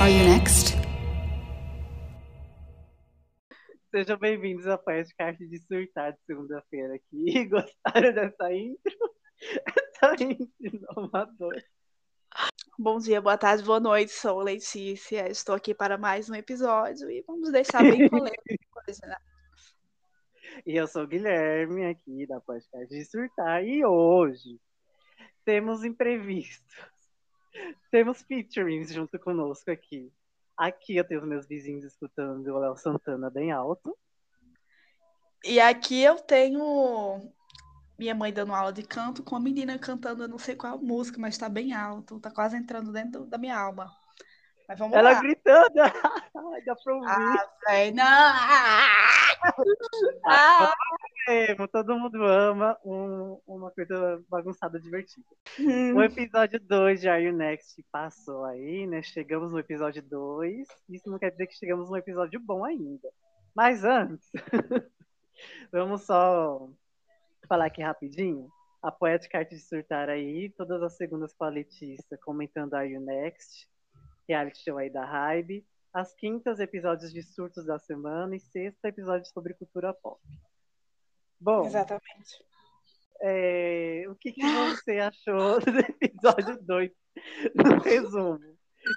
Are you next? Sejam bem-vindos ao podcast de surtar de segunda-feira aqui. Gostaram dessa intro? Essa intro inovadora. Bom dia, boa tarde, boa noite. Sou Letícia. Estou aqui para mais um episódio e vamos deixar bem polêmico hoje, né? E eu sou o Guilherme, aqui da podcast de surtar. E hoje temos imprevistos. Temos featurings junto conosco aqui. Aqui eu tenho os meus vizinhos escutando o Léo Santana bem alto. E aqui eu tenho minha mãe dando aula de canto com a menina cantando, eu não sei qual música, mas tá bem alto, tá quase entrando dentro da minha alma. Mas vamos Ela lá. gritando. Ai, dá pra ouvir. Ah, não! Ah, Amo, todo mundo ama um- uma coisa bagunçada divertida. hum. O episódio 2 de Are You Next passou aí, né? Chegamos no episódio 2. Isso não quer dizer que chegamos num episódio bom ainda. Mas antes, vamos só falar aqui rapidinho. A Poética Arte de Surtar aí, todas as segundas com a Letícia, comentando Are You Next, reality show aí da Hybe. As quintas, episódios de surtos da semana. E sexta, episódio sobre cultura pop. Bom, Exatamente. é, o que, que você achou do episódio 2? No resumo.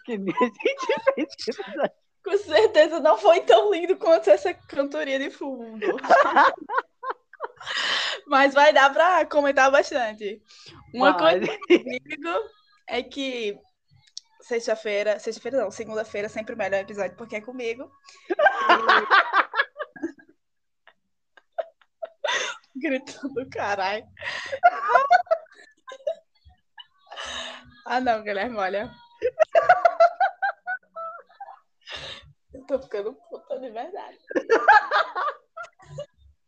Que nem a gente fez episódio. Com certeza não foi tão lindo quanto essa cantoria de fundo. Mas vai dar pra comentar bastante. Uma Vai. coisa comigo é que sexta-feira, sexta-feira não, segunda-feira sempre o melhor episódio porque é comigo. E- Gritando, caralho. Ah, não, Guilherme, olha. Eu tô ficando puta de verdade.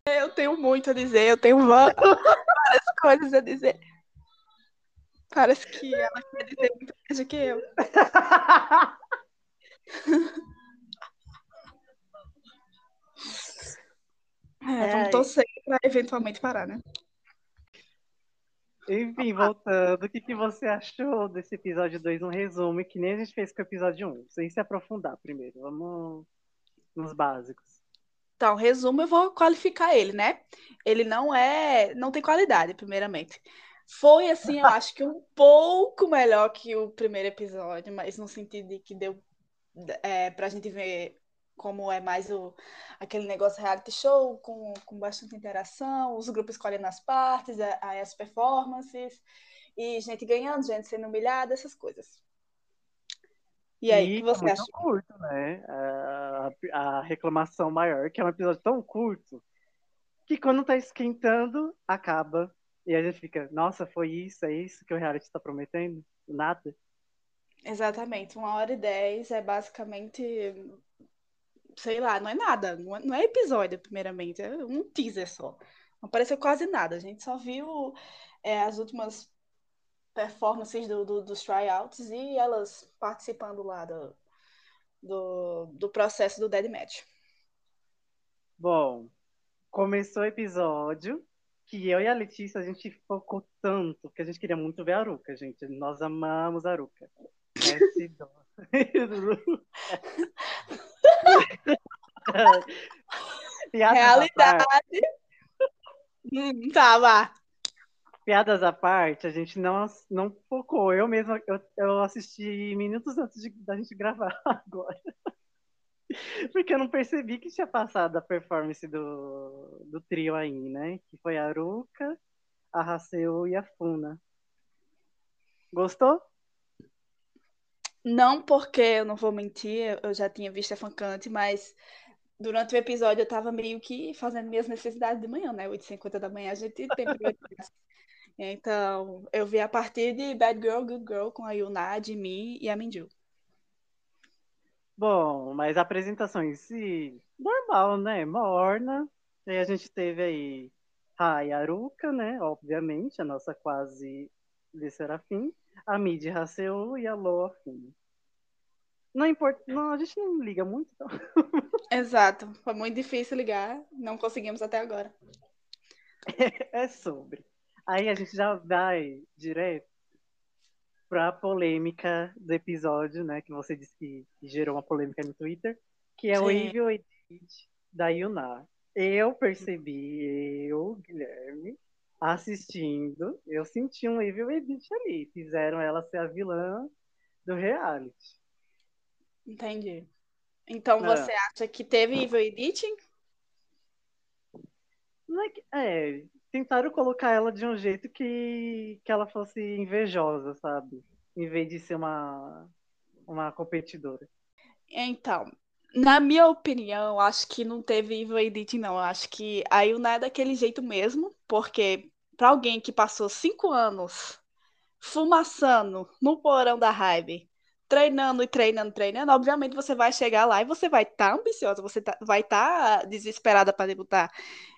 Eu tenho muito a dizer, eu tenho várias coisas a dizer. Parece que ela quer dizer muito mais do que eu. É, vamos torcer pra eventualmente parar, né? Enfim, voltando, o que, que você achou desse episódio 2? Um resumo, que nem a gente fez com o episódio 1, um, sem se aprofundar primeiro. Vamos nos básicos. Então, resumo, eu vou qualificar ele, né? Ele não é, não tem qualidade, primeiramente. Foi assim, eu acho que um pouco melhor que o primeiro episódio, mas no sentido de que deu é, pra gente ver como é mais o, aquele negócio reality show, com, com bastante interação, os grupos escolhendo as partes, a- a- as performances, e gente ganhando, gente sendo humilhada, essas coisas. E aí, o E que você muito achou? curto, né? A, a reclamação maior, que é um episódio tão curto, que quando tá esquentando, acaba. E a gente fica, nossa, foi isso, é isso que o reality tá prometendo? Nada. Exatamente, uma hora e dez é basicamente, sei lá, não é nada, não é, não é episódio, primeiramente, é um teaser só. Não apareceu quase nada, a gente só viu é, as últimas performances do, do- dos tryouts e elas participando lá do, do, do processo do Dead Match. Bom, começou o episódio que eu e a Letícia, a gente focou tanto, que a gente queria muito ver a Aruca, gente. Nós amamos a Aruca. S2. Piadas à Realidade. Hum, tá, vá. piadas à parte, a gente não, não focou. Eu mesma, eu, eu assisti minutos antes de, da gente gravar agora. Porque eu não percebi que tinha passado a performance do, do trio aí, né? Que foi a Aruca, a Haseu e a Funa. Gostou? Não porque eu não vou mentir, eu já tinha visto a Fancante, mas durante o episódio eu tava meio que fazendo minhas necessidades de manhã, né? 8h50 da manhã a gente tem prioridades. Então, eu vi a partir de Bad Girl, Good Girl com a Yuna, a Jimmy e a Minju. Bom, mas a apresentação em si, normal, né? Morna. E aí a gente teve aí a Yaruka, né? Obviamente, a nossa quase de Serafim. A Mid Haseu e a Loa Fune. Não importa, não, a gente não liga muito, então. Exato, foi muito difícil ligar, não conseguimos até agora. É sobre. Aí a gente já vai direto para a polêmica do episódio, né? Que você disse que gerou uma polêmica no Twitter, que é Sim. o Evil Edit da Yuna. Eu percebi, eu, Guilherme, assistindo, eu senti um Evil Edit ali. Fizeram ela ser a vilã do reality. Entendi. Então ah. você acha que teve Evil Editing? Não é, que, é, tentaram colocar ela de um jeito que, que ela fosse invejosa, sabe? Em vez de ser uma, uma competidora. Então, na minha opinião, acho que não teve evil editing, não. Acho que a Yuna é daquele jeito mesmo, porque para alguém que passou cinco anos fumaçando no porão da raiva, treinando e treinando, treinando, obviamente você vai chegar lá e você vai estar tá ambiciosa, você tá, vai estar tá desesperada para debutar.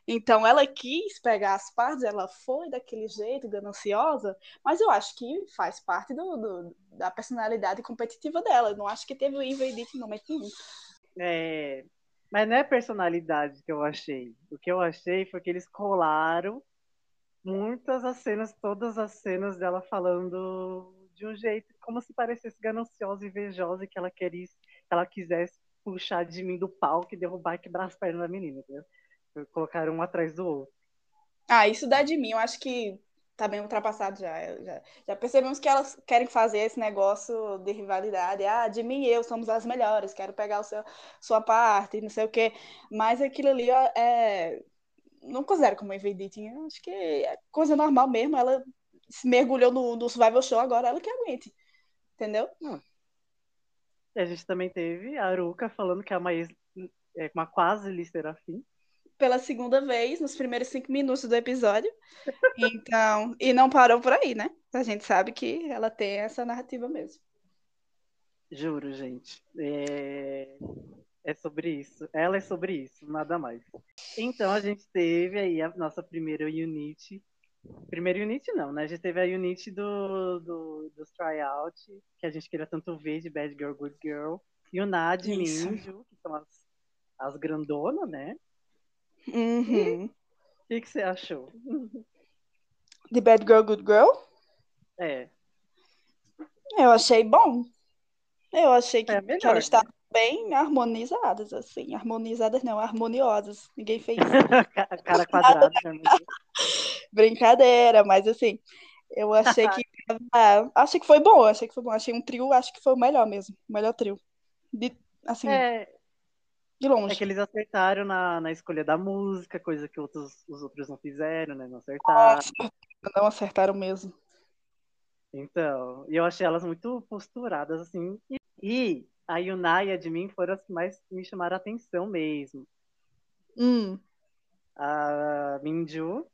Então ela quis pegar as partes, ela foi daquele jeito, gananciosa, mas eu acho que faz parte do, do da personalidade competitiva dela. Eu não acho que teve o evil edit no momento nenhum. É, mas não é personalidade que eu achei. O que eu achei foi que eles colaram muitas as cenas, todas as cenas dela falando de um jeito como se parecesse gananciosa e invejosa e que ela queria, ela quisesse puxar de mim do palco e derrubar e quebrar as pernas da menina, entendeu? Colocaram um atrás do outro. Ah, isso dá de mim, eu acho que tá bem ultrapassado já. já. Já percebemos que elas querem fazer esse negócio de rivalidade. Ah, de mim e eu somos as melhores, quero pegar o seu, sua parte, não sei o quê. Mas aquilo ali é. Não considero como evidente. Acho que é coisa normal mesmo. Ela se mergulhou no, no Survival Show, agora ela que aguente. Entendeu? Hum. A gente também teve a Aruka falando que é uma, ex, é uma quase Listerafim pela segunda vez nos primeiros cinco minutos do episódio. Então, e não parou por aí, né? A gente sabe que ela tem essa narrativa mesmo. Juro, gente. É, é sobre isso. Ela é sobre isso, nada mais. Então, a gente teve aí a nossa primeira unit. Primeira unit não, né? A gente teve a unit do, do, dos tryout, que a gente queria tanto ver de Bad Girl, Good Girl. E o Nad e Minju, que são as, as grandonas, né? Uhum. O que, que você achou? The Bad Girl, Good Girl? É. Eu achei bom. Eu achei que, é melhor, que elas estavam bem harmonizadas, assim. Harmonizadas não, harmoniosas. Ninguém fez Cara quadrada. Né? Brincadeira, mas assim, eu achei que. Ah, achei que foi bom, achei que foi bom. Achei um trio, acho que foi o melhor mesmo. O melhor trio. De, assim. É, de longe. É que eles acertaram na, na escolha da música, coisa que outros, os outros não fizeram, né? Não acertaram. Nossa, não acertaram mesmo. Então, e eu achei elas muito posturadas, assim. E, e a Yuna e a de mim foram as que mais me chamaram a atenção mesmo. Hum. A Minju,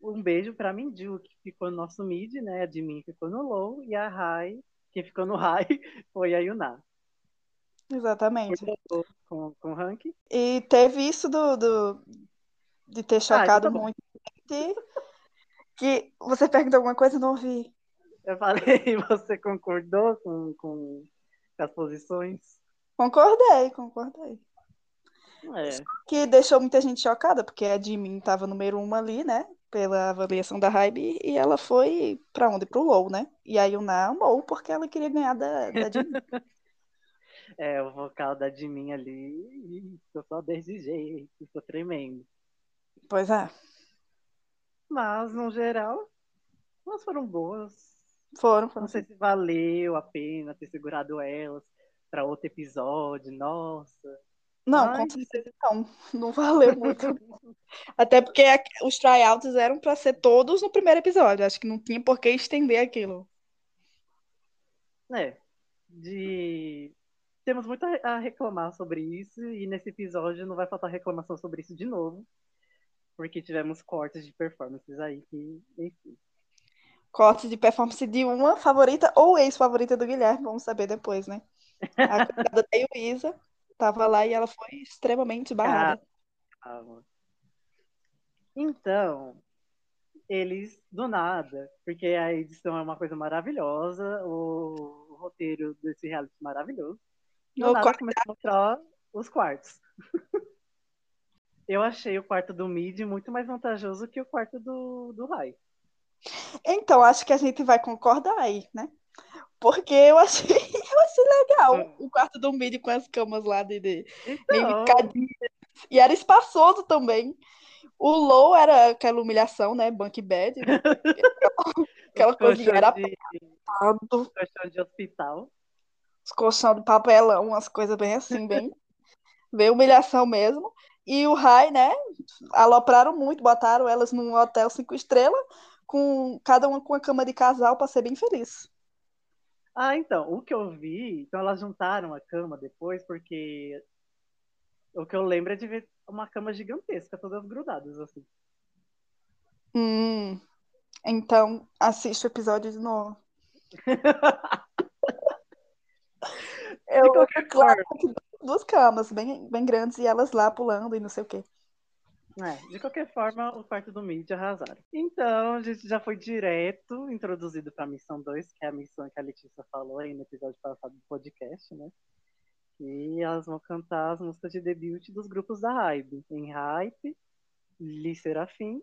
um beijo pra Minju, que ficou no nosso mid, né? A de mim ficou no low, e a Rai, que ficou no high, foi a Yuna. Exatamente. Com, com o rank. E teve isso do, do de ter ah, chocado ah, muito. Que você perguntou alguma coisa, não ouvi. Eu falei, você concordou com, com as posições? Concordei, concordei. É. Que deixou muita gente chocada, porque a Jimin estava número um ali, né? Pela avaliação da Hybe, e ela foi para onde? Pro low, né? E aí o Na amou porque ela queria ganhar da, da Jimin. é, o vocal da Jimin ali, ficou só desse jeito, ficou tremendo. Pois é. Mas, no geral, elas foram boas. Foram, foram. Não sei se valeu a pena ter segurado elas para outro episódio, nossa. Não, Ai, com certeza não. Não valeu muito. Até porque os tryouts eram para ser todos no primeiro episódio. Acho que não tinha por que estender aquilo. É. De temos muito a reclamar sobre isso, e nesse episódio não vai faltar reclamação sobre isso de novo, porque tivemos cortes de performances aí que, enfim. Cortes de performance de uma favorita ou ex-favorita do Guilherme, vamos saber depois, né? A coitada da Luísa tava lá e ela foi extremamente barrada. Ah, então, eles do nada, porque a edição é uma coisa maravilhosa, o roteiro desse reality é maravilhoso. Do nada começou a mostrar os quartos. Eu achei o quarto do mid muito mais vantajoso que o quarto do, do high. Então, acho que a gente vai concordar aí, né? Porque eu achei, eu achei legal hum. o quarto do Midi com as camas lá de, de então... E era espaçoso também. O low era aquela humilhação, né? Bunk bed. Né? aquela coisa era de... colchão de hospital. Colchão de papelão, umas coisas bem assim, bem, bem humilhação mesmo. E o Rai, né? Alopraram muito, botaram elas num hotel cinco estrelas, com cada uma com a cama de casal para ser bem feliz. Ah, então, o que eu vi, então elas juntaram a cama depois, porque o que eu lembro é de ver uma cama gigantesca, todas grudadas, assim. Hum, então, assiste o episódio de novo. eu, de qualquer claro, forma. Duas camas bem, bem grandes e elas lá pulando e não sei o quê. É, de qualquer forma, o quarto do mídia arrasaram. Então, a gente já foi direto introduzido para a missão 2, que é a missão que a Letícia falou aí no episódio passado do podcast, né? E elas vão cantar as músicas de debut dos grupos da Hype. Em Hype, Li Serafim,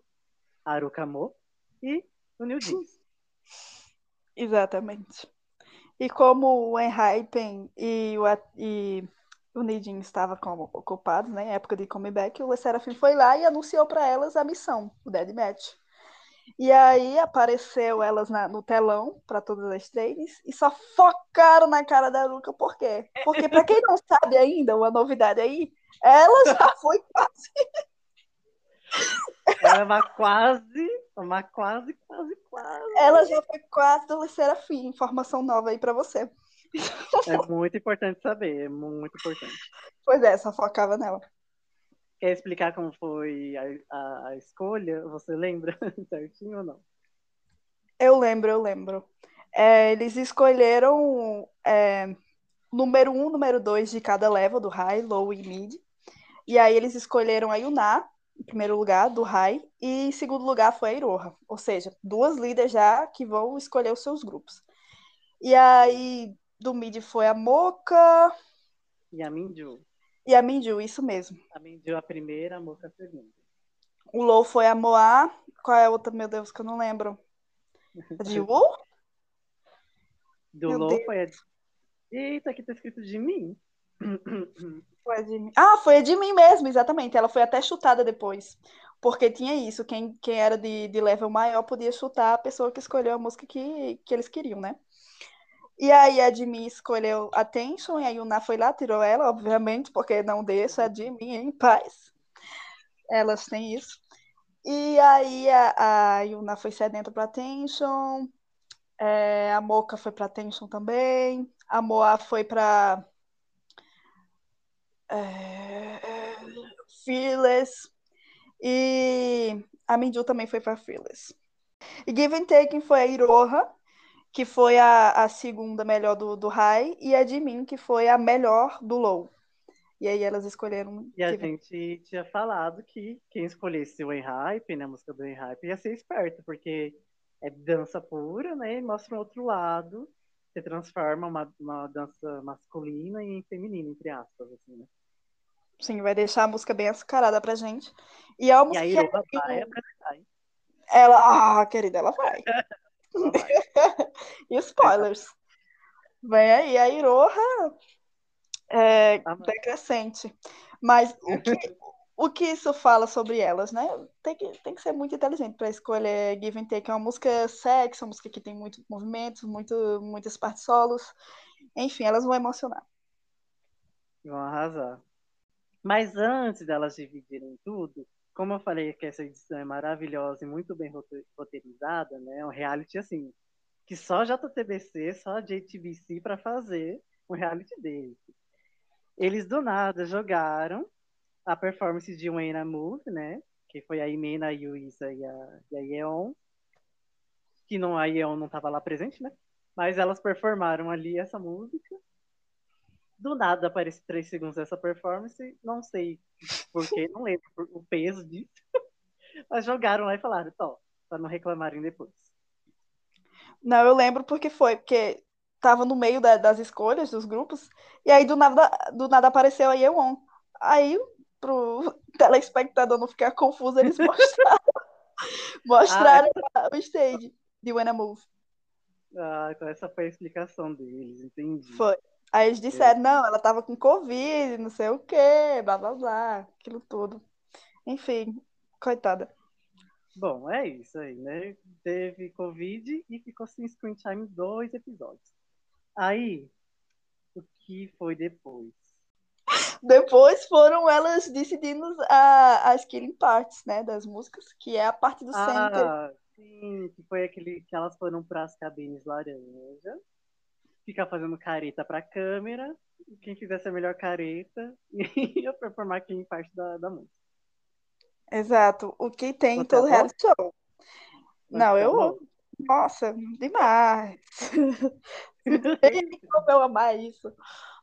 Arukamo e o New Jeans. Exatamente. E como o Enhypen e o, e o Nidin estava como ocupados, né, época de comeback, o Serafim foi lá e anunciou para elas a missão, o Dead Match. E aí apareceu elas na, no telão para todas as trades e só focaram na cara da Luca, por quê? Porque para quem não sabe ainda, uma novidade aí, ela já foi quase ela é uma quase, uma quase, quase, quase. Ela já foi quase do Serafim, informação nova aí para você. É muito importante saber, é muito importante. Pois é, só focava nela. Quer explicar como foi a, a, a escolha? Você lembra certinho ou não? Eu lembro, eu lembro. É, eles escolheram é, número um, número dois de cada level, do high, low e mid. E aí eles escolheram a Yuna, em primeiro lugar, do high, e em segundo lugar foi a Iroha. Ou seja, duas líderes já que vão escolher os seus grupos. E aí, do mid foi a Moca. E a Minju. E a Minju, isso mesmo. A Minju a primeira, a Moca a segunda. O Low foi a Moa. Qual é a outra, meu Deus, que eu não lembro? A de Wu? Do Low foi a. Eita, aqui tá escrito de mim. Foi de mim. Ah, foi de mim mesmo, exatamente. Ela foi até chutada depois. Porque tinha isso, quem, quem era de, de level maior podia chutar a pessoa que escolheu a música que, que eles queriam, né? E aí a Jimmy escolheu Attention, e a Yuna foi lá, tirou ela, obviamente, porque não deixa a Jimmy em paz. Elas têm isso. E aí a, a Yuna foi sedenta para Attention, é, a Mocha foi para Attention também, a Moa foi para é, Fearless. E a Minju também foi para Fearless. E Give and Taking foi a Iroha, que foi a, a segunda melhor do, do High, e a Jimin, que foi a melhor do Low. E aí elas escolheram. E a gente tinha falado que quem escolhesse o Enhype, né, a música do Enhype, ia ser esperto, porque é dança pura, né? E mostra um outro lado. Você transforma uma, uma dança masculina em feminina, entre aspas, assim, né? Sim, vai deixar a música bem açucarada pra gente. E a música. E a Iroha vai apresentar, hein? Ela. Ah, querida, ela vai. e spoilers. Vem aí, a Iroha é ah, decrescente. Mas o que, o que isso fala sobre elas, né? Tem que, tem que ser muito inteligente para escolher Give and Take. É uma música sexy, uma música que tem muitos movimentos, muito, muitas partes solos. Enfim, elas vão emocionar. Vão arrasar. Mas antes delas dividirem tudo, como eu falei que essa edição é maravilhosa e muito bem roteirizada, né? É um reality assim, que só JTBC, só JTBC para fazer um reality desse. Eles do nada jogaram a performance de Wayne Move, né? Que foi a Imena, a Yuisa e a, e a Yeon. Que não, a Yeon não estava lá presente, né? Mas elas performaram ali essa música do nada aparece três segundos essa performance, não sei porquê, não lembro o peso disso. Mas jogaram lá e falaram, tó, para não reclamarem depois. Não, eu lembro porque foi, porque tava no meio da, das escolhas dos grupos, e aí do nada, do nada apareceu a Yeon. Aí, pro telespectador não ficar confuso, eles mostraram, mostraram ah, o stage de When I Move. Ah, então essa foi a explicação deles, entendi. Foi. Aí eles disseram, é. não, ela tava com Covid, não sei o quê, blá blá blá, aquilo tudo. Enfim, coitada. Bom, é isso aí, né? Teve Covid e ficou sem screen time dois episódios. Aí, o que foi depois? Depois foram elas decidindo a, as killing parts, né, das músicas, que é a parte do ah, center. Sim, que foi aquele que elas foram para as cabines laranja, ficar fazendo careta para a câmera, quem fizesse a melhor careta ia performar killing parte da, da música. Exato, o que tem Você em todo reality show. Não, eu. Nossa, demais. Tem como eu amar isso.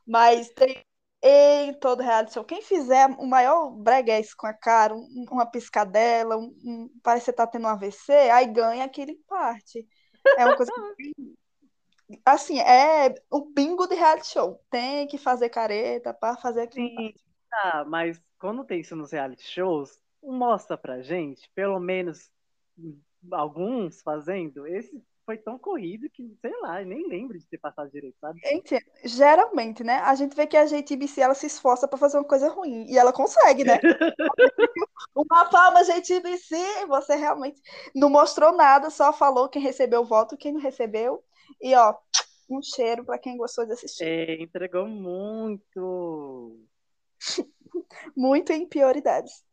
Mas tem em todo reality show. Quem fizer o maior breguês com a cara, um, uma piscadela, um, um, parece que você tá tendo um AVC, aí ganha aquele parte. É uma coisa que... Assim, é o bingo de reality show. Tem que fazer careta para fazer aquilo. Sim, tá, mas quando tem isso nos reality shows, mostra pra gente, pelo menos alguns fazendo, esse foi tão corrido que, sei lá, nem lembro de ter passado direito, sabe? Gente, geralmente, né? A gente vê que a JTBC ela se esforça para fazer uma coisa ruim e ela consegue, né? uma palma, JTBC, você realmente não mostrou nada, só falou quem recebeu o voto, quem não recebeu. E ó, um cheiro para quem gostou de assistir. É, entregou muito. muito em prioridades.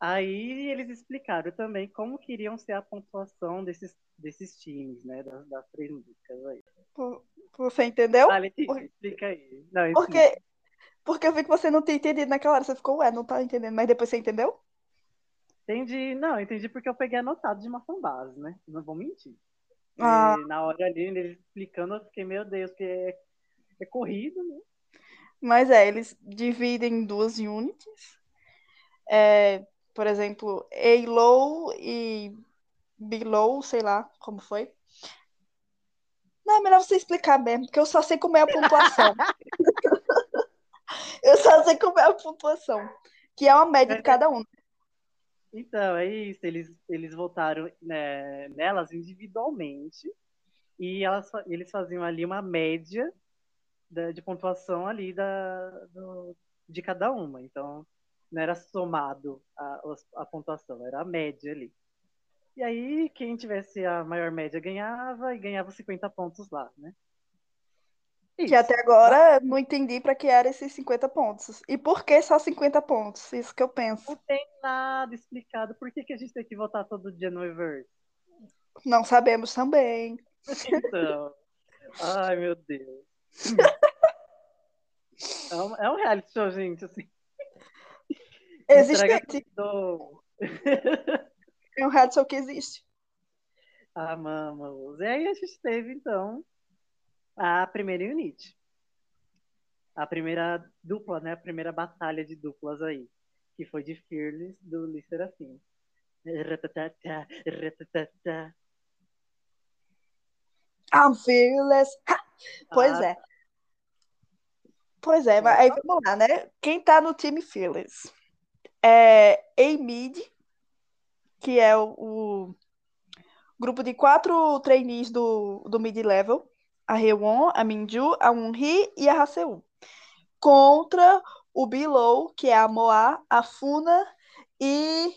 Aí eles explicaram também como queriam ser a pontuação desses, desses times, né? Das, das três músicas aí. Você entendeu? Ah, explica aí. Não, porque, porque eu vi que você não tinha entendido naquela hora. Você ficou, ué, não tá entendendo, mas depois você entendeu? Entendi, não, entendi porque eu peguei anotado de uma base, né? Não vou mentir. Ah. E na hora ali, eles explicando, eu fiquei, meu Deus, que é, é corrido, né? Mas é, eles dividem em duas units. É, por exemplo, A-low e B-low, sei lá como foi. Não, é melhor você explicar mesmo, porque eu só sei como é a pontuação. eu só sei como é a pontuação, que é uma média de cada um. Então, é isso. Eles, eles votaram né, nelas individualmente e elas, eles faziam ali uma média da, de pontuação ali da, do, de cada uma. Então, não era somado a, a pontuação, era a média ali. E aí, quem tivesse a maior média ganhava e ganhava 50 pontos lá, né? Isso. Que até agora não entendi para que era esses 50 pontos. E por que só 50 pontos? Isso que eu penso. Não tem nada explicado. Por que, que a gente tem que votar todo dia no Everest? Não sabemos também. Então. Ai, meu Deus. é, um, é um reality show, gente, assim. Existente. é um reality show que existe. Amamos. E aí a gente teve, então, a primeira unit. A primeira dupla, né? A primeira batalha de duplas aí. Que foi de Fearless, do Lee Serafim. I'm fearless. Pois ah. é. Pois é, mas aí vamos lá, né? Quem tá no time Fearless? é, A-Mid, que é o, o, grupo de quatro trainees do, do mid-level, a Hewon, a Minju, a Unri e a Haseu, contra o Below, que é a Moa, a Funa e...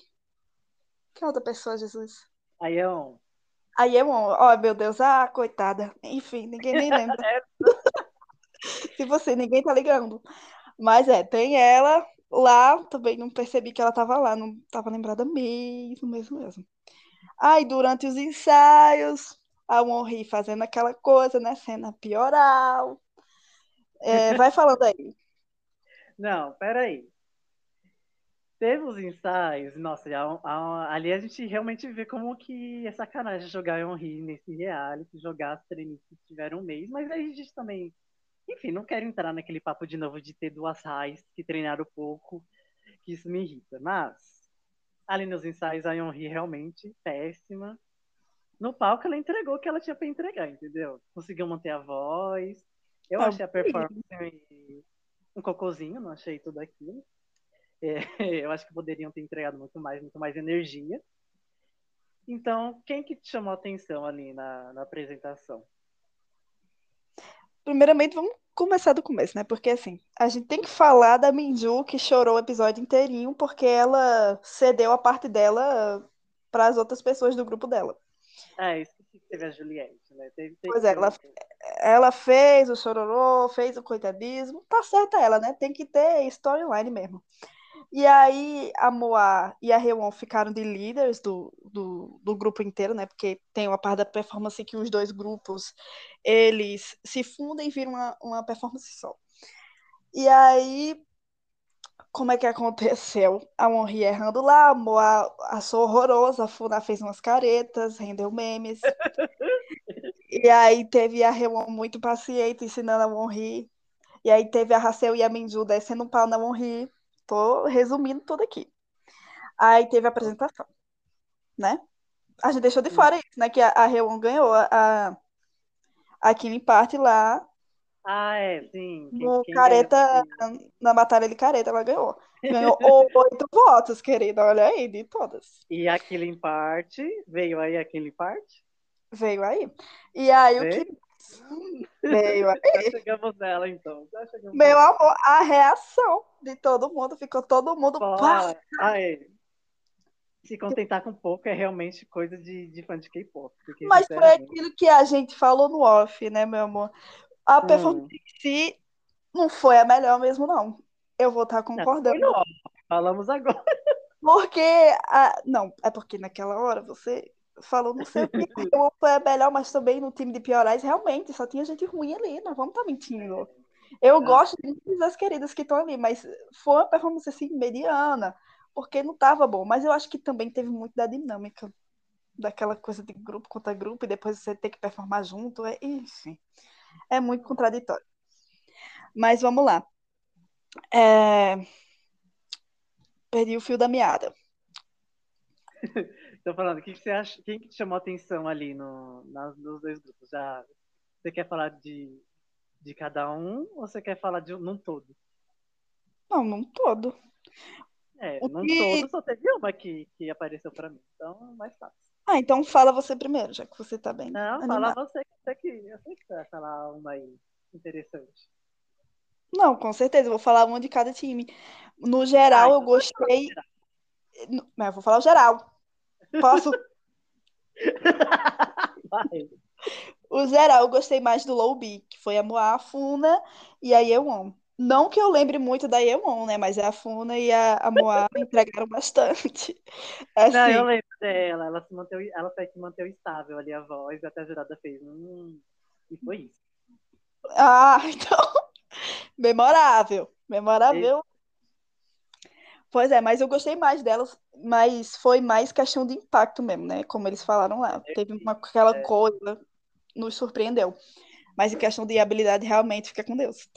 Que outra pessoa, Jesus? A Yeon. A Yeon, oh meu Deus, ah, coitada. Enfim, ninguém nem lembra. Se você, ninguém tá ligando. Mas é, tem ela, Lá também não percebi que ela estava lá, não estava lembrada mesmo, mesmo, mesmo. Aí durante os ensaios, a Monri fazendo aquela coisa, né? Cena pioral. É, vai falando aí. Não, peraí. Teve os ensaios, nossa, a, a, ali a gente realmente vê como que é sacanagem jogar Henri nesse reality, jogar as treinistas que tiveram um mês, mas aí a gente também enfim, não quero entrar naquele papo de novo de ter duas raiz que treinaram pouco, que isso me irrita. Mas, ali nos ensaios, a Yonri realmente péssima. No palco, ela entregou o que ela tinha para entregar, entendeu? Conseguiu manter a voz. Eu tá achei a performance um cocôzinho, não achei tudo aquilo. É, eu acho que poderiam ter entregado muito mais, muito mais energia. Então, quem que te chamou a atenção ali na, na apresentação? Primeiramente, vamos começar do começo, né? Porque assim, a gente tem que falar da Minju que chorou o episódio inteirinho porque ela cedeu a parte dela para as outras pessoas do grupo dela. Ah, isso que teve a Juliette, né? Teve, teve Pois é, ela, ela fez o chororô, fez o coitadismo, tá certa ela, né? Tem que ter storyline mesmo. E aí a Moa e a Rewon ficaram de líderes do, do, do, grupo inteiro, né? Porque tem uma parte da performance que os dois grupos eles se fundem e viram uma, uma performance só. E aí, como é que aconteceu? A Honri errando lá, a Moa achou horrorosa, a Funa fez umas caretas, rendeu memes. e aí teve a Rewon muito paciente ensinando a Honri. E aí teve a Racel e a Minju descendo um pau na Honri Tô resumindo tudo aqui. Aí teve a apresentação, né? A gente deixou de fora isso, né? Que a, a Reon ganhou a, a Killing Party lá. Ah, é, sim. Quem, no quem Careta, ganhou? na batalha de Careta, ela ganhou. Ganhou oito votos, querida. Olha aí, de todas. E a Killing Party, veio aí a Killing Party? Veio aí. E aí veio? o que Veio aí. Já chegamos nela, então. Chegamos Meu nela. amor, a reação de todo mundo, ficou todo mundo. Fala, aí. Se contentar com pouco é realmente coisa de, de fã de K-pop. Mas foi aquilo que a gente falou no off, né, meu amor? A hum. performance em si não foi a melhor mesmo, não. Eu vou estar concordando. Não, Falamos agora. Porque. A... Não, é porque naquela hora você falou não sei o que, foi a melhor, mas também no time de piorais, realmente, só tinha gente ruim ali, não vamos estar tá mentindo. Eu é. gosto de das queridas que estão ali, mas foi uma performance assim, mediana, porque não estava bom. Mas eu acho que também teve muito da dinâmica, daquela coisa de grupo contra grupo, e depois você ter que performar junto, é, enfim, é muito contraditório. Mas vamos lá. É... Perdi o fio da meada. Tô falando, o que, que você acha? Quem que te chamou a atenção ali no, nas, nos dois grupos? Já, você quer falar de, de cada um ou você quer falar de um num todo? Não, num todo. É, o num que... todo só teve uma que, que apareceu pra mim, então mais fácil. Ah, então fala você primeiro, já que você tá bem. Não, animado. fala você, você que eu sei que você vai falar uma aí interessante. Não, com certeza, eu vou falar uma de cada time. No geral, ah, então eu gostei. Mas eu vou falar o geral. Posso? Vai. O geral, eu gostei mais do Low B, que foi a Moa, a Funa e a Yeon. Não que eu lembre muito da Yeon, né? Mas a Funa e a, a Moa entregaram bastante. Assim, Não, eu lembro dela. Ela se manteve, ela foi que manteve estável ali a voz, até a jurada fez. Hum, e foi isso. Ah, então. Memorável. Memorável. Pois é, mas eu gostei mais delas, mas foi mais questão de impacto mesmo, né? Como eles falaram lá. Teve uma, aquela é. coisa, nos surpreendeu. Mas em questão de habilidade, realmente fica com Deus.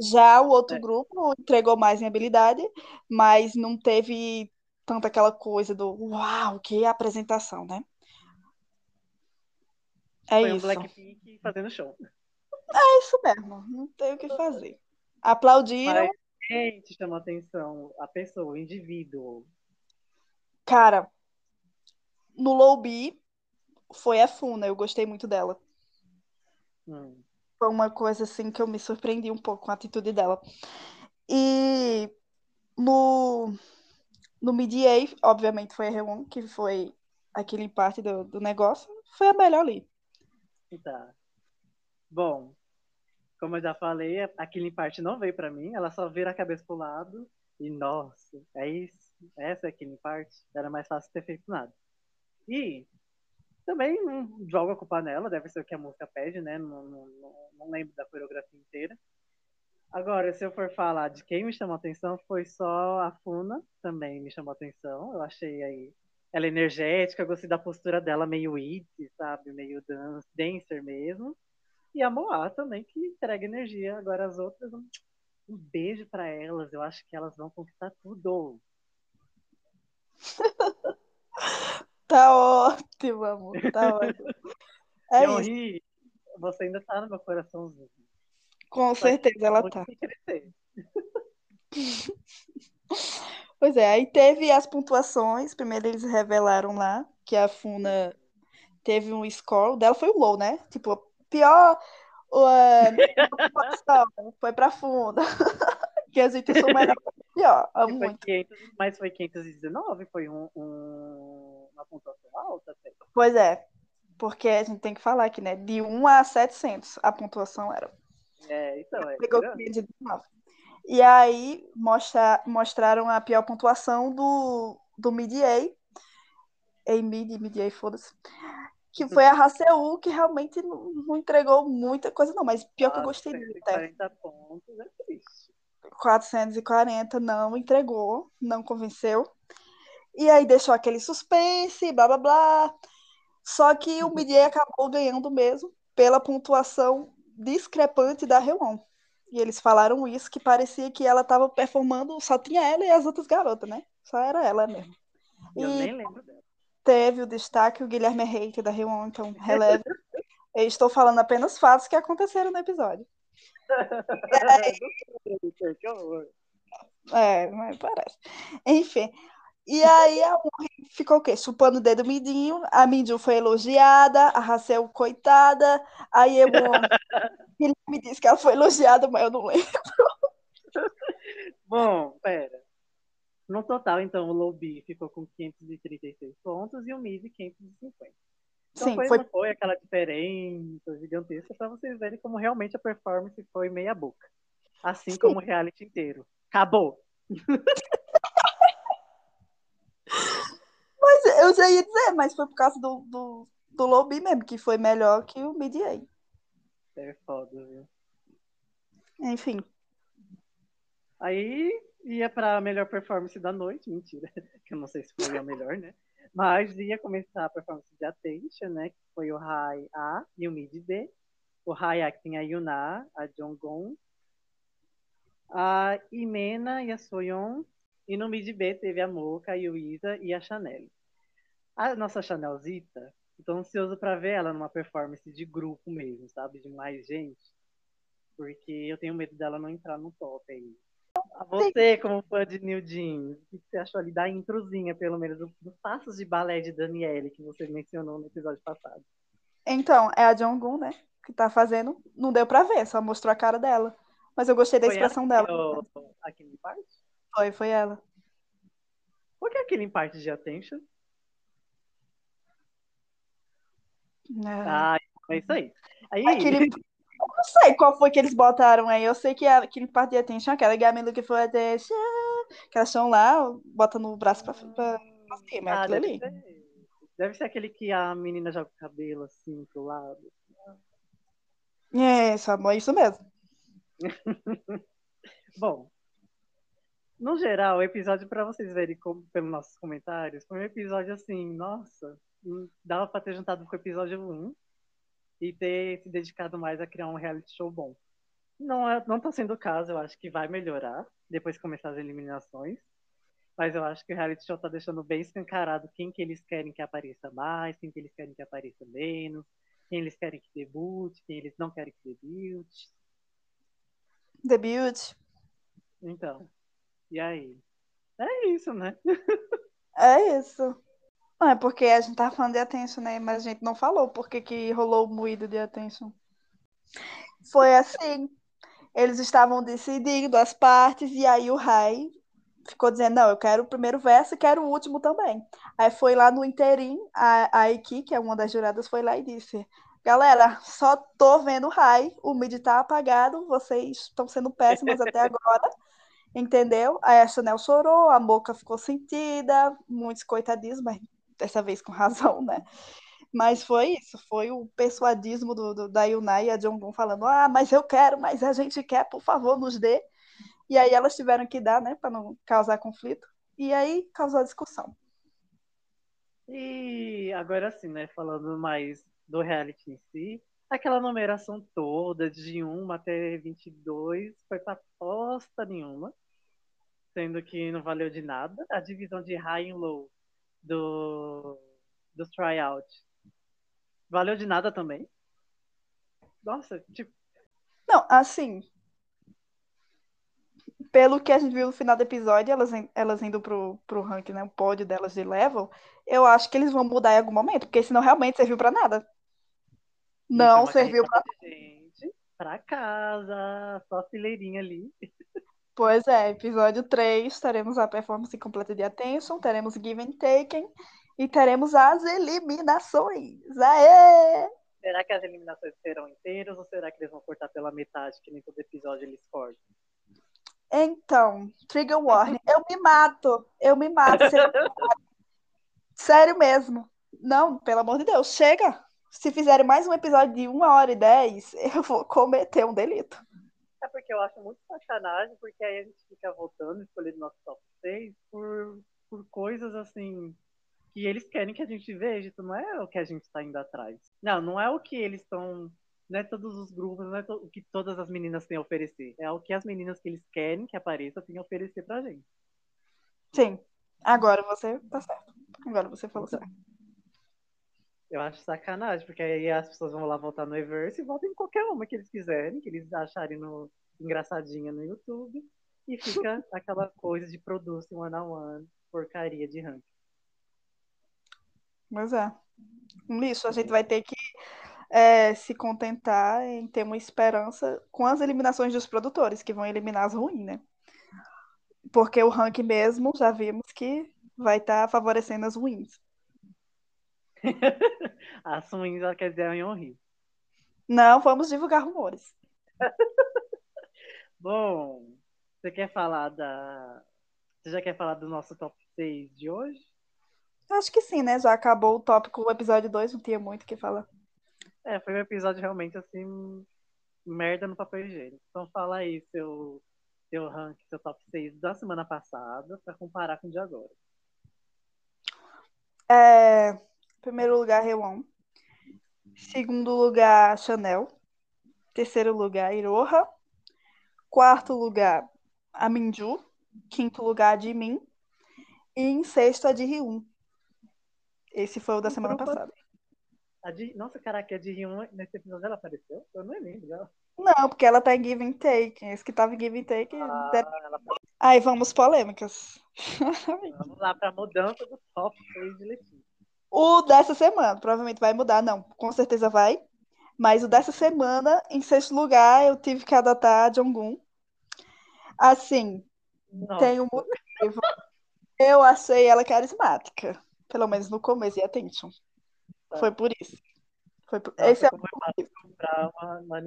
Já o outro é. grupo entregou mais em habilidade, mas não teve tanta aquela coisa do uau, que apresentação, né? É Foi isso. Um Blackpink fazendo show. É isso mesmo, não tem o que fazer. Aplaudiram. Mas quem te chamou a atenção? A pessoa, o indivíduo. Cara, no Lowby foi a Funa, eu gostei muito dela. Hum. Foi uma coisa assim que eu me surpreendi um pouco com a atitude dela. E no, no MDA, obviamente, foi a Reon, que foi aquele parte do, do negócio. Foi a melhor ali. Tá. Bom, como eu já falei, a Killing Parte não veio para mim, ela só vira a cabeça pro lado e, nossa, é isso, essa é a Killing Parte, era mais fácil ter feito nada. E também não jogo a culpa nela, deve ser o que a música pede, né? Não, não, não, lembro da coreografia inteira. Agora, se eu for falar de quem me chamou atenção, foi só a Funa, também me chamou atenção. Eu achei aí ela energética, gostei da postura dela meio it, sabe? Meio dance, dancer mesmo. E a Moá também, que entrega energia. Agora as outras, um, um beijo para elas. Eu acho que elas vão conquistar tudo. tá ótimo, amor. Tá ótimo. É eu isso. Ri, você ainda tá no meu coraçãozinho. Com Só certeza ela tá. Pois é, aí teve as pontuações. Primeiro eles revelaram lá que a Funa teve um score, o dela foi o low, né? Tipo, pior uh, foi pra Funa. que a gente sou melhor pior. Amo Foi muito. 500, mas foi 519, foi um, um- uma pontuação alta até. Pois é, porque a gente tem que falar aqui, né? De 1 a 700 a pontuação era. É, então, é Pegou grande. 519. E aí mostra, mostraram a pior pontuação do, do Mid-A. A-Mid, Mid-A, foda-se. Que foi a Haseu, que realmente não, não entregou muita coisa, não. Mas pior que eu gostei dele até. 140 pontos é triste. 440 não entregou, não convenceu. E aí deixou aquele suspense, blá blá blá. Só que o Midian acabou ganhando mesmo pela pontuação discrepante da Rewon. E eles falaram isso, que parecia que ela estava performando, só tinha ela e as outras garotas, né? Só era ela mesmo. Eu E- nem lembro dela. Teve o destaque o Guilherme Reite da Rewon, então releve. Eu estou falando apenas fatos que aconteceram no episódio. É, mas parece. Enfim. E aí a Warren ficou o quê? Chupando o dedo midinho. A Minju foi elogiada, a Racel, coitada. A Ewon, ele me disse que ela foi elogiada, mas eu não lembro. Bom, pera. No total, então, o Lobby ficou com 536 pontos e o Mid 550. Então Sim, foi, foi foi aquela diferença gigantesca para vocês verem como realmente a performance foi meia boca. Assim Sim. como o reality inteiro. Acabou. Mas eu já ia dizer, mas foi por causa do, do, do Lobby mesmo, que foi melhor que o Mid-A. É foda, viu? Enfim. Aí ia para a melhor performance da noite, mentira, que eu não sei se foi a melhor, né? Mas ia começar a performance de Attention, né? Que foi o High A e o Mid B. O High A que tem a Yuna, a Jonggon, a Imena e a Soyeon. E no Mid B teve a Mocha, a Yuisa e a Chanel. A nossa Chanelzita, estou ansioso para ver ela numa performance de grupo mesmo, sabe? De mais gente. Porque eu tenho medo dela não entrar no top aí. A Você, como fã de New Jeans, o que você achou ali da introzinha, pelo menos, do- dos passos de balé de Daniele, que você mencionou no episódio passado? Então, é a Jonggun, né? Que tá fazendo. Não deu pra ver, só mostrou a cara dela. Mas eu gostei da Foi expressão dela. deu A Killing Part? Foi, foi ela. Por que a Killing Part de Attention? É. Ah, é isso aí. Aí, Aquele... Eu não sei qual foi que eles botaram aí. Eu sei que é aquele parte de attention, aquela Gamelu que foi attention, que elas estão lá, bota no braço pra, pra, cima, é ah, aquilo deve, ali. ser, deve ser aquele que a menina joga o cabelo assim pro lado. É, isso, amor, isso mesmo. Bom, no geral, o episódio, para vocês verem como, pelos nossos comentários, foi um episódio assim, nossa, dava para ter juntado com o episódio 1 e ter se dedicado mais a criar um reality show bom. Não, é, não tá sendo o caso, eu acho que vai melhorar depois que começar as eliminações. Mas eu acho que o reality show tá deixando bem escancarado quem que eles querem que apareça mais, quem que eles querem que apareça menos, quem eles querem que debute, quem eles não querem que debute. Debut. Então, e aí? É isso, né? É isso. Não, é porque a gente tava falando de attention, né? Mas a gente não falou porque que rolou o moído de attention. Foi assim. Eles estavam decidindo as partes e aí o Rai ficou dizendo, não, eu quero o primeiro verso e quero o último também. Aí foi lá no interim, a, a Iki, que é uma das juradas, foi lá e disse, galera, só tô vendo o Rai, o mid tá apagado, vocês estão sendo péssimas até agora, entendeu? Aí a Chanel chorou, a Moca ficou sentida, muitos coitadinhos, mas dessa vez com razão, né? Mas foi isso, foi o persuadismo do, do, da Yunai e a Jonggun falando, ah, mas eu quero, mas a gente quer, por favor, nos dê. E aí elas tiveram que dar, né, para não causar conflito. E aí causou discussão. E agora sim, né, falando mais do reality em si, aquela numeração toda, de 1 até 22, foi pra posta nenhuma, sendo que não valeu de nada. A divisão de high e low do, dos tryout valeu de nada também. Nossa, tipo, Não, assim. pelo que a gente viu no final do episódio, elas, elas indo pro, pro ranking, né? O pódio delas de level, eu acho que eles vão mudar em algum momento, porque senão realmente serviu para nada. Não serviu para gente para casa, só fileirinha ali. Pois é, episódio 3, teremos a performance completa de Attention, teremos Give and Taken e teremos as eliminações. Aê! Será que as eliminações serão inteiras ou será que eles vão cortar pela metade, que nem todo episódio eles cortam? Então, Trigger Warning, eu me mato, eu me mato. Sério mesmo. Não, pelo amor de Deus, chega. Se fizerem mais um episódio de uma hora e dez, eu vou cometer um delito. Eu acho muito sacanagem, porque aí a gente fica voltando, escolhendo nosso top 6 por, por coisas assim que eles querem que a gente veja, então não é o que a gente está indo atrás. Não, não é o que eles estão. Não é todos os grupos, não é o que todas as meninas têm a oferecer. É o que as meninas que eles querem que apareça têm a oferecer pra gente. Sim. Agora você tá certo. Agora você falou certo. Eu acho sacanagem, porque aí as pessoas vão lá votar no Everse e votam em qualquer uma que eles quiserem, que eles acharem no, engraçadinha no YouTube. E fica aquela coisa de produce one on one, porcaria de ranking. Mas é. Isso, a gente vai ter que é, se contentar em ter uma esperança com as eliminações dos produtores, que vão eliminar as ruins, né? Porque o ranking mesmo, já vimos que vai estar tá favorecendo as ruins. as ruins, ela quer dizer em honrir. Não, vamos divulgar rumores. Bom, você quer falar da. Você já quer falar do nosso top 6 de hoje? Acho que sim, né? Já acabou o tópico, o episódio 2, não tinha muito o que falar. É, foi um episódio realmente assim, merda no papel higiênico. Então fala aí seu, seu rank, seu top 6 da semana passada, para comparar com o de agora. É, primeiro lugar, Rewon. Segundo lugar, Chanel. Terceiro lugar, Iroha. Quarto lugar, a Minju. Quinto lugar, Jimin. E em sexto, a de Ryun. Esse foi o da semana passada. A de... Nossa, caraca, a de Ryun nesse episódio ela apareceu? Eu não lembro dela. Não, porque ela tá em Give and Take. Esse que tava em Give and Take. Ah, deve... ela... Aí vamos polêmicas. Vamos lá pra mudança do top 3 de Letícia. O dessa semana, provavelmente vai mudar, não, com certeza vai. Mas o dessa semana, em sexto lugar, eu tive que adotar a Jonggun. Assim, Nossa. tem um motivo. Eu achei ela carismática. Pelo menos no começo, e attention. Tá. Foi por isso. Foi por... Nossa, Esse é o motivo. comprar uma, uma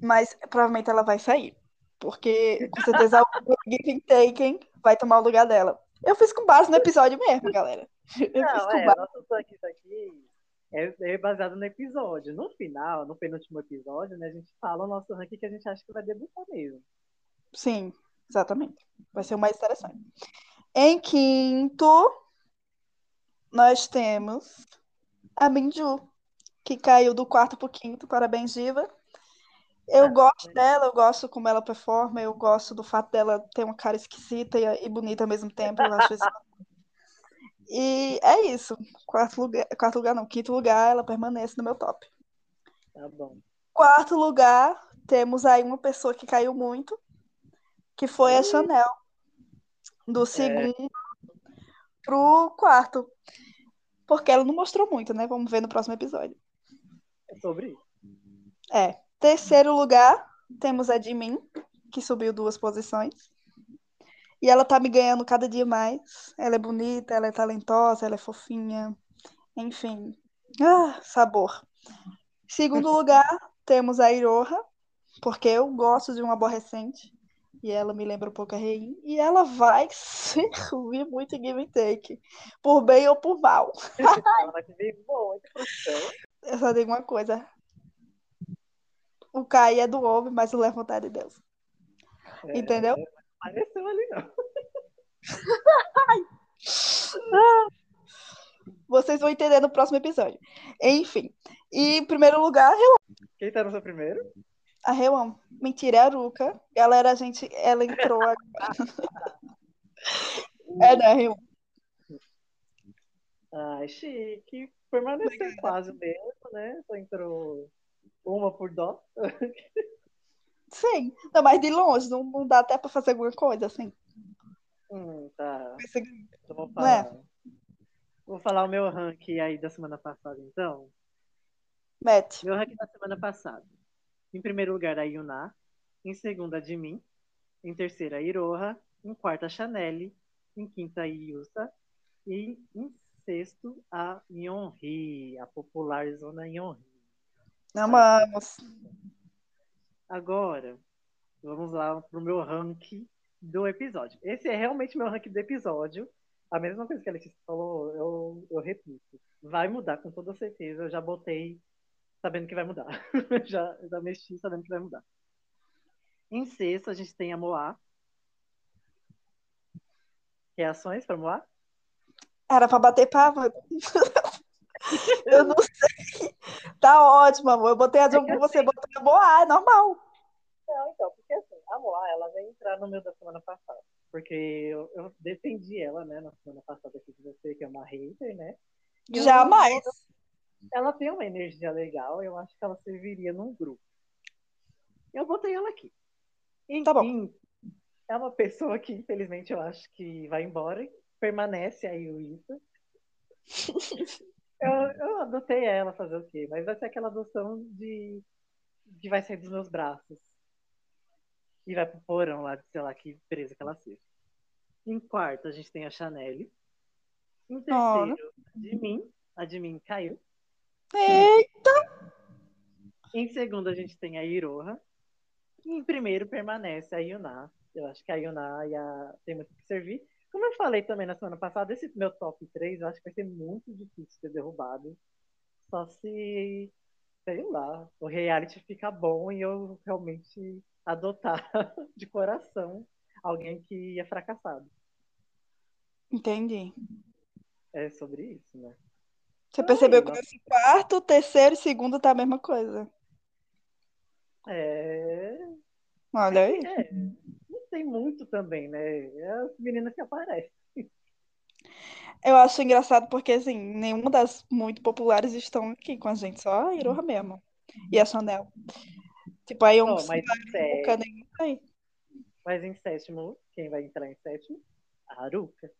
Mas provavelmente ela vai sair. Porque com certeza o Giving Taken vai tomar o lugar dela. Eu fiz com base no episódio mesmo, galera. Eu Não, é, base... nosso ranking aqui é, é, baseado no episódio. No final, no penúltimo episódio, né, a gente fala o nosso ranking que a gente acha que vai debutar mesmo. Sim, exatamente. Vai ser o mais interessante. Em quinto, nós temos a Minju, que caiu do quarto para o quinto. Parabéns, Diva. Eu gosto dela, eu gosto como ela performa, eu gosto do fato dela ter uma cara esquisita e, e bonita ao mesmo tempo. Eu acho isso... E é isso. Quarto lugar, quarto lugar não, quinto lugar, ela permanece no meu top. Tá bom. Quarto lugar, temos aí uma pessoa que caiu muito, que foi a Chanel. Do é. segundo é. pro quarto. Porque ela não mostrou muito, né? Vamos ver no próximo episódio. É sobre isso. É. Terceiro lugar, temos a Jimin, que subiu duas posições. E ela tá me ganhando cada dia mais. Ela é bonita, ela é talentosa, ela é fofinha. Enfim. Ah, sabor. Segundo lugar, temos a Iroha, porque eu gosto de um aborrecente. E ela me lembra um pouco a Rein. E ela vai servir muito em give and take. Por bem ou por mal. Eu só digo uma coisa. O cair é do homem, mas o levantar é de Deus. É, Entendeu? Apareceu ali, não. Vocês vão entender no próximo episódio. Enfim. E em primeiro lugar, Quem tá no seu primeiro? A Reuam. Mentira, é a Ruka. Galera, a gente. Ela entrou agora. é, né, Reuam? Ai, chique. Permaneceu quase mesmo, né? Só entrou uma por dó. Sim. Não, mas de longe, não, não dá até pra fazer alguma coisa, assim. Hum, tá. Então vou Não é? falar. Vou falar o meu ranking aí da semana passada, então. Mete. Meu ranking da semana passada. Em primeiro lugar, a Yuna. Em segundo, a Jimin. Em terceiro, a Iroha. Em quarto, a Chanel. Em quinta, a Yusa. E em sexto, a Yeonri, a popular zona Yeonri. Amamos. Agora, vamos lá pro meu ranking do episódio. Esse é realmente meu ranking do episódio. A mesma coisa que a Letícia falou, eu, eu repito. Vai mudar com toda certeza. Eu já botei sabendo que vai mudar. já, já mexi sabendo que vai mudar. Em sexto, a gente tem a Moá. Reações para Moá? Era pra bater palma. Eu não sei. Tá ótimo, amor. Eu botei a É que você botou a boa, é normal. Não, então, porque assim, a Moá, ela vai entrar no meio da semana passada. Porque eu, eu defendi ela, né, na semana passada aqui de você, que é uma hater, né? Eu- Jamais. Ela tem uma energia legal, eu acho que ela serviria num grupo. Eu botei ela aqui. Em Tá bom. é uma pessoa que, infelizmente, eu acho que vai embora. Permanece aí o Issa. Eu, eu adotei ela fazer o quê? Mas vai ser aquela adoção de que vai sair dos meus braços. E vai pro porão lá, de sei lá que presa que ela seja. Em quarto, a gente tem a Chanel. Em terceiro, a de mim. A de mim caiu. Ei, Em segundo, a gente tem a Iroha. E em primeiro permanece a Yuna. Eu acho que a Yuna ia ter muito que servir. Como eu falei também na semana passada, esse meu top 3 eu acho que vai ser muito difícil ser derrubado. Só se, sei lá, o reality ficar bom e eu realmente adotar de coração alguém que é fracassado. Entendi. É sobre isso, né? Você percebeu Ai, que nossa. nesse quarto, terceiro e segundo tá a mesma coisa. É. Olha aí. é tem muito também, né? É as meninas que aparecem. Eu acho engraçado porque, assim, nenhuma das muito populares estão aqui com a gente, só a Iroha mesmo. E a Chanel. Tipo, aí um mas, em sé- nunca nem aí. mas em sétimo, quem vai entrar em sétimo? A Haruka.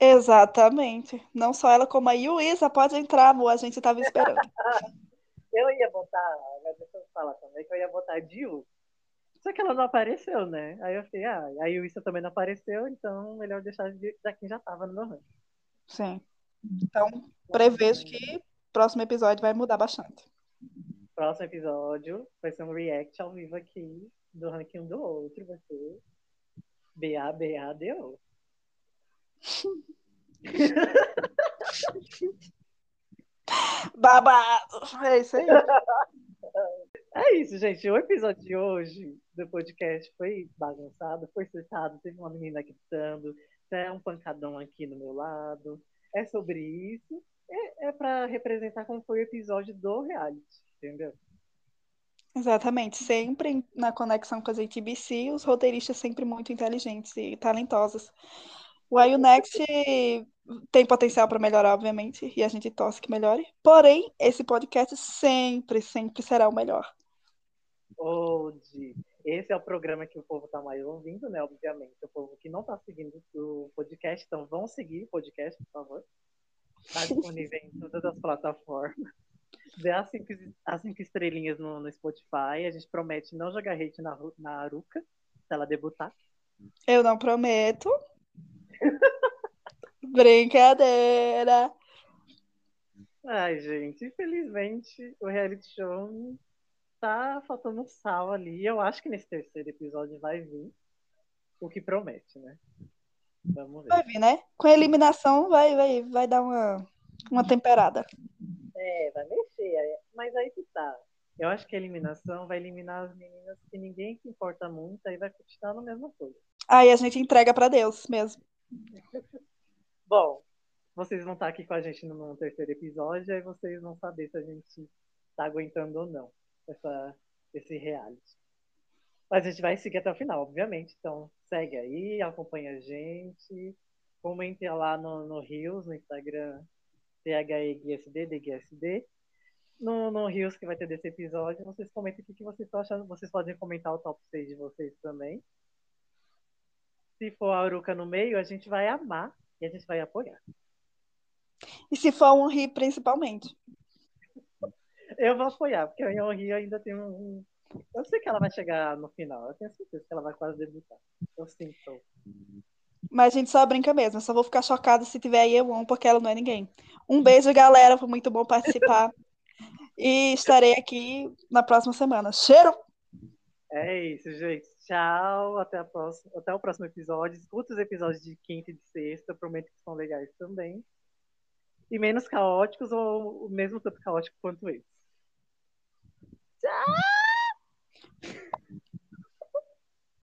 Exatamente. Não só ela, como a Yuisa pode entrar, amor. A gente tava esperando. Eu ia botar, mas deixa eu falar também, que eu ia botar a Jiu. Só que ela não apareceu, né? Aí eu falei, ah, a Yuissa também não apareceu, então melhor deixar de, da quem já tava no meu ranking. Sim. Então, prevejo que o próximo episódio vai mudar bastante. Próximo episódio vai ser um react ao vivo aqui do ranking um do outro. Vai ser B-A-B-A-D-O. Babado! É isso aí. É isso, gente. O episódio de hoje do podcast foi bagunçado, foi surtado. Teve uma menina gritando, é um pancadão aqui do meu lado. É sobre isso. É, é para representar como foi o episódio do reality, entendeu? Exatamente. Sempre na conexão com a JTBC, os roteiristas sempre muito inteligentes e talentosos. O IU Next tem potencial para melhorar, obviamente, e a gente torce que melhore. Porém, esse podcast sempre, sempre será o melhor. Onde esse é o programa que o povo tá mais ouvindo, né? Obviamente, o povo que não tá seguindo o podcast, então vão seguir o podcast, por favor. Tá disponível em todas as plataformas. Dê as cinco, as cinco estrelinhas no, no Spotify. A gente promete não jogar hate na, na Aruca, se ela debutar. Eu não prometo. Brincadeira. Ai, gente, infelizmente o reality show tá faltando sal ali. Eu acho que nesse terceiro episódio vai vir o que promete, né? Vamos ver. Vai vir, né? Com a eliminação vai, vai, vai dar uma, uma temperada. É, vai mexer. é. Mas aí que tá. Eu acho que a eliminação vai eliminar as meninas que ninguém se importa muito, aí vai continuar na mesma coisa. Aí a gente entrega para Deus mesmo. Bom, vocês vão estar aqui com a gente no, no terceiro episódio, aí vocês vão saber se a gente tá aguentando ou não essa, esse reality. Mas a gente vai seguir até o final, obviamente. Então segue aí, acompanha a gente. Comente lá no, no Rios, no Instagram, THEGSD, DGSD. no, no Rios que vai ter desse episódio. Vocês comentem o que, vocês estão achando. Vocês podem comentar o top 6 de vocês também. Se for a Aruca no meio, a gente vai amar e a gente vai apoiar. E se for um Rio, principalmente. Eu vou apoiar, porque a Yonri ainda tem um. Eu sei que ela vai chegar no final. Eu tenho certeza que ela vai quase debutar. Eu sinto. Mas a gente só brinca mesmo. Eu só vou ficar chocada se tiver a Yewon, porque ela não é ninguém. Um beijo, galera. Foi muito bom participar. e estarei aqui na próxima semana. Cheiro! É isso, gente. Tchau. Até, a próxima, até o próximo episódio. Escuta os episódios de quinta e de sexta. Prometo que são legais também. E menos caóticos ou mesmo tanto caótico quanto eles. Tchau!